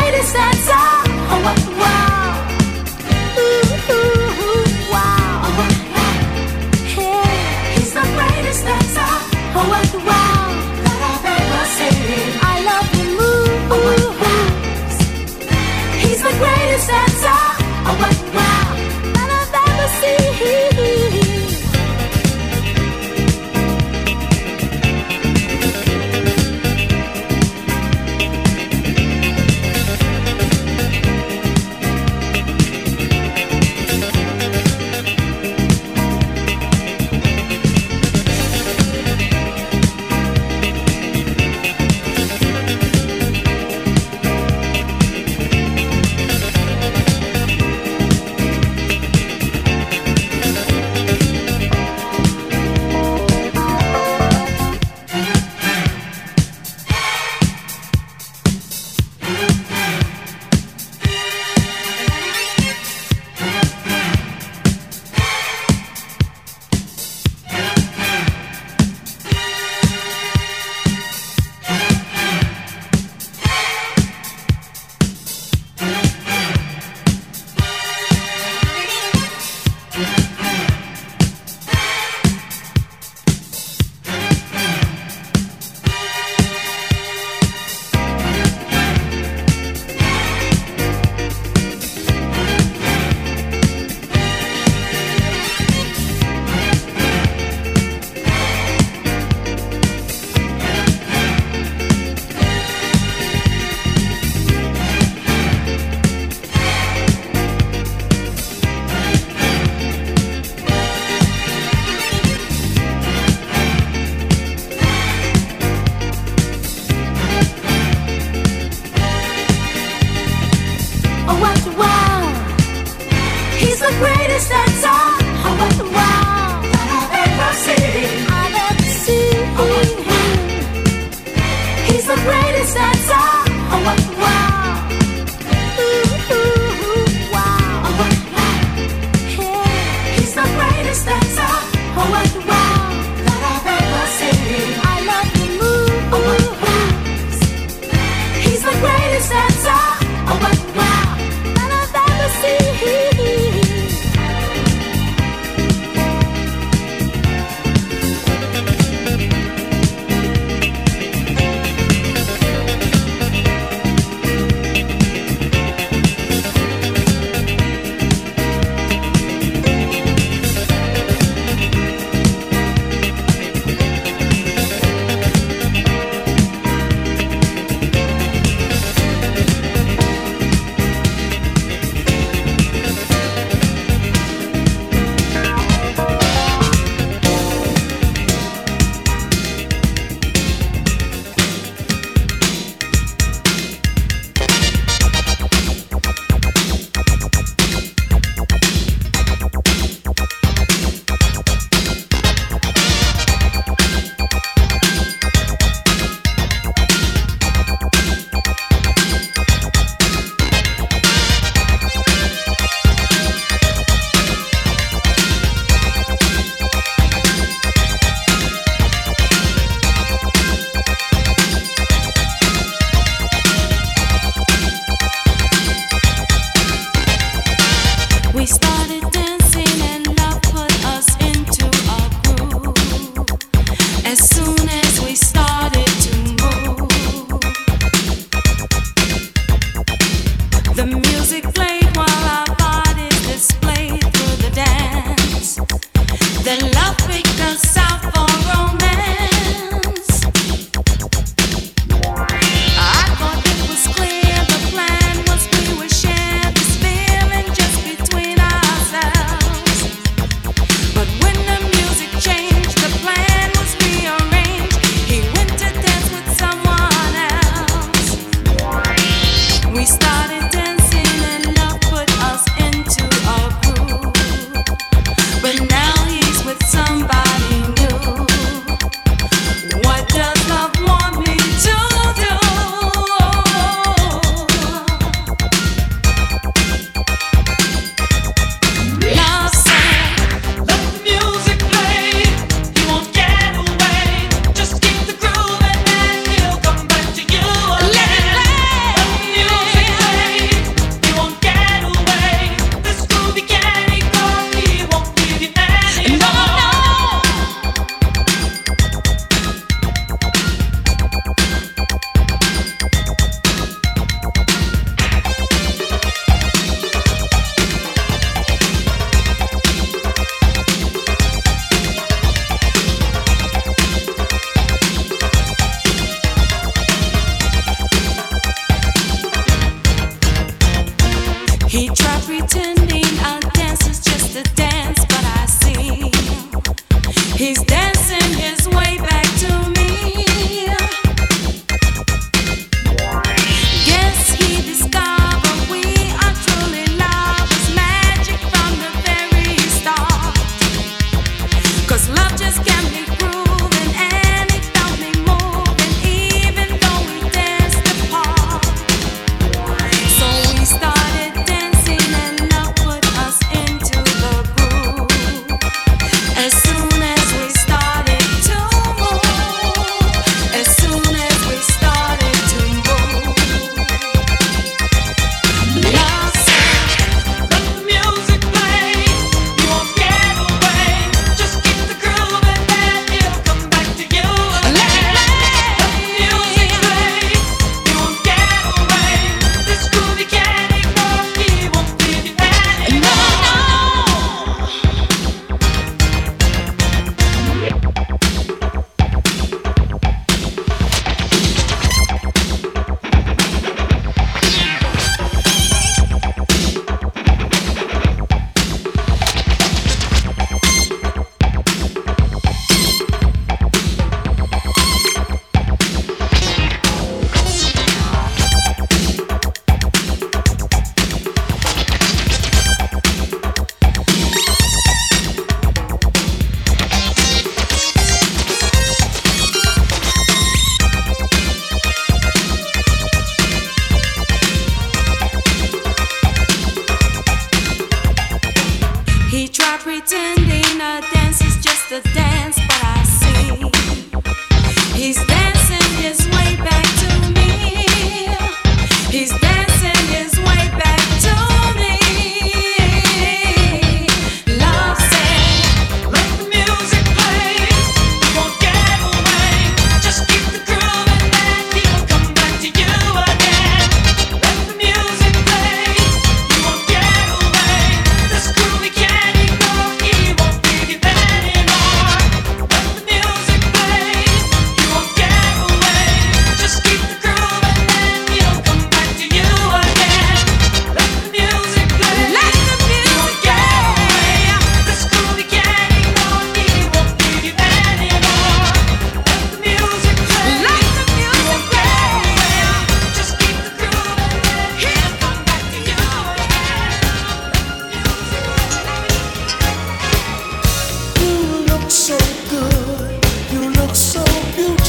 greatest dancer.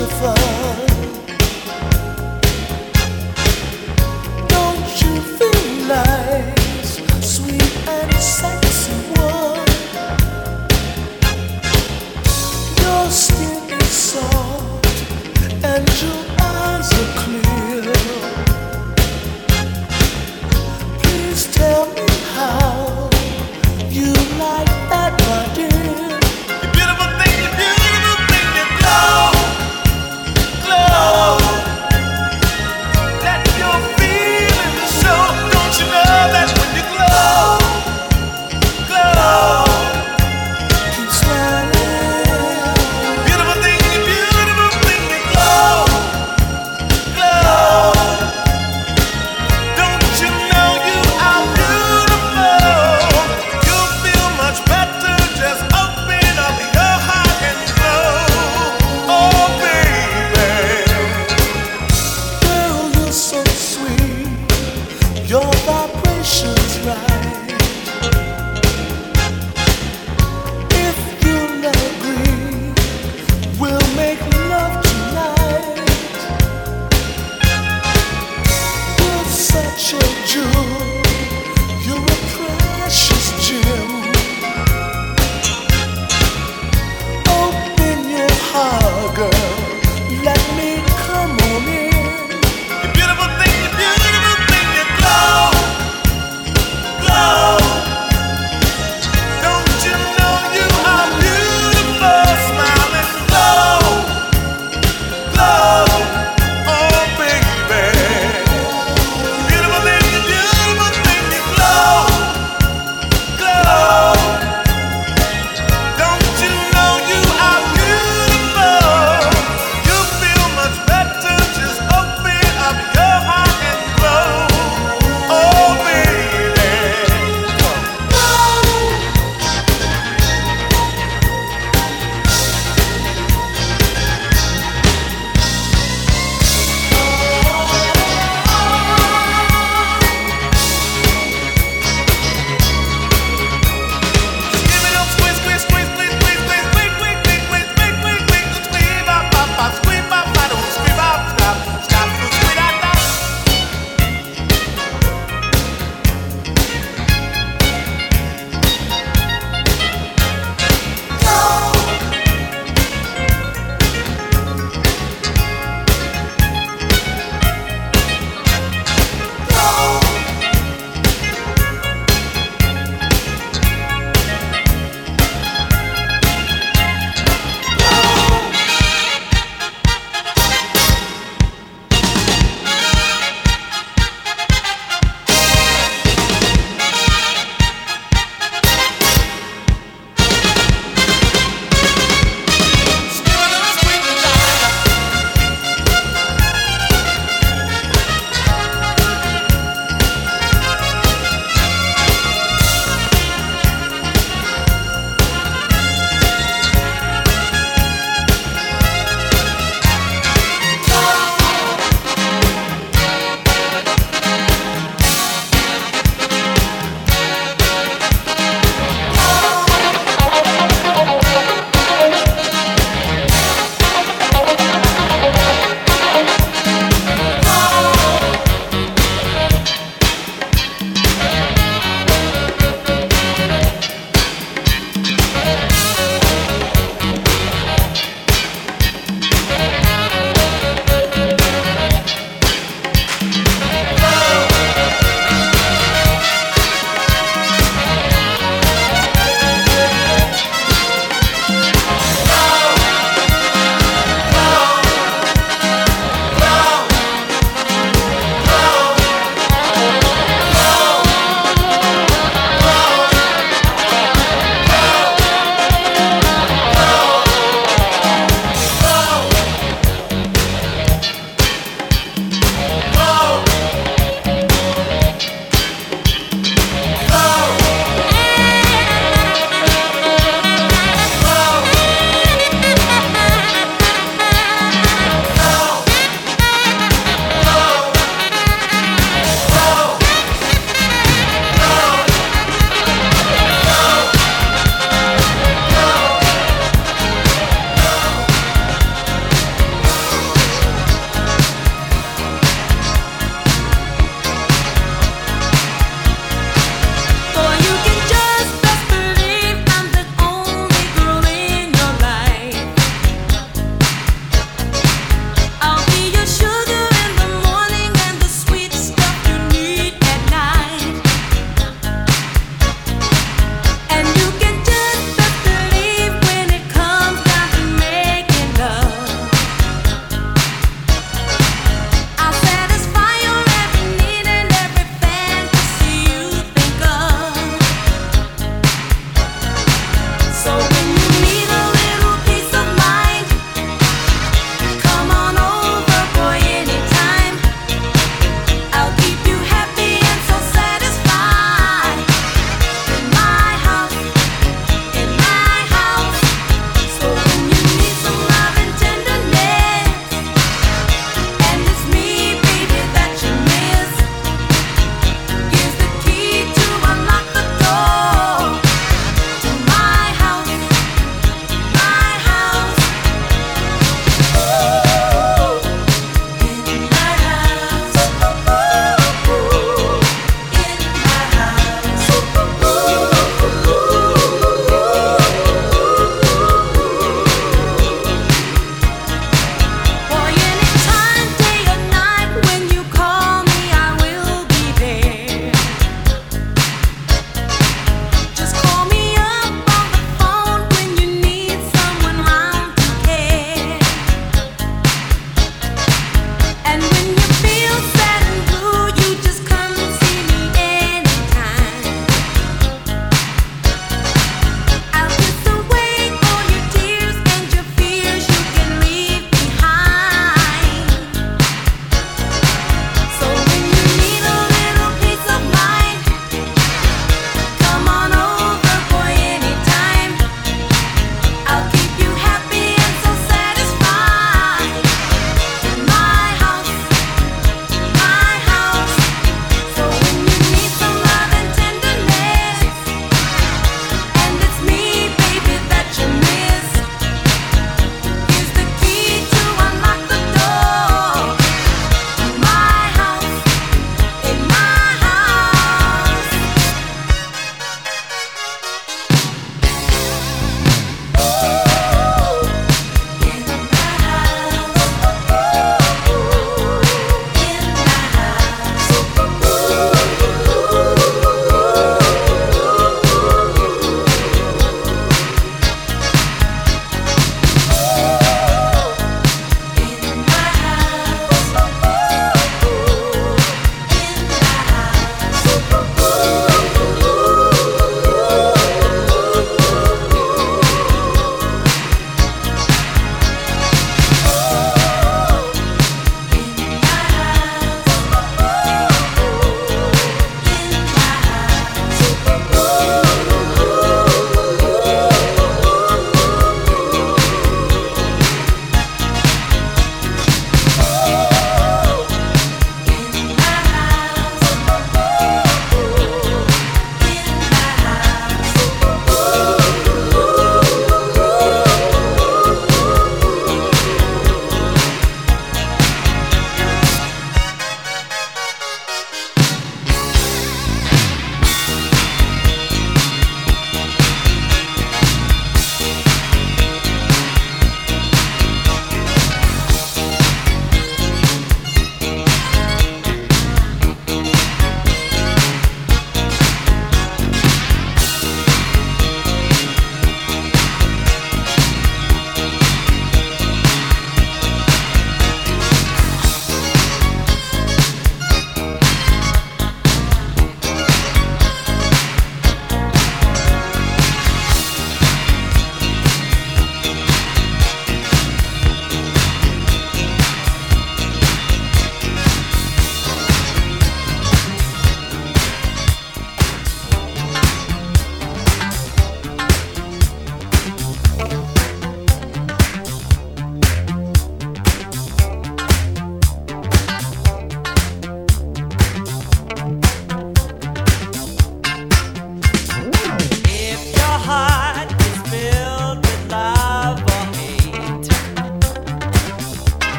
释放。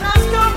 Let's go!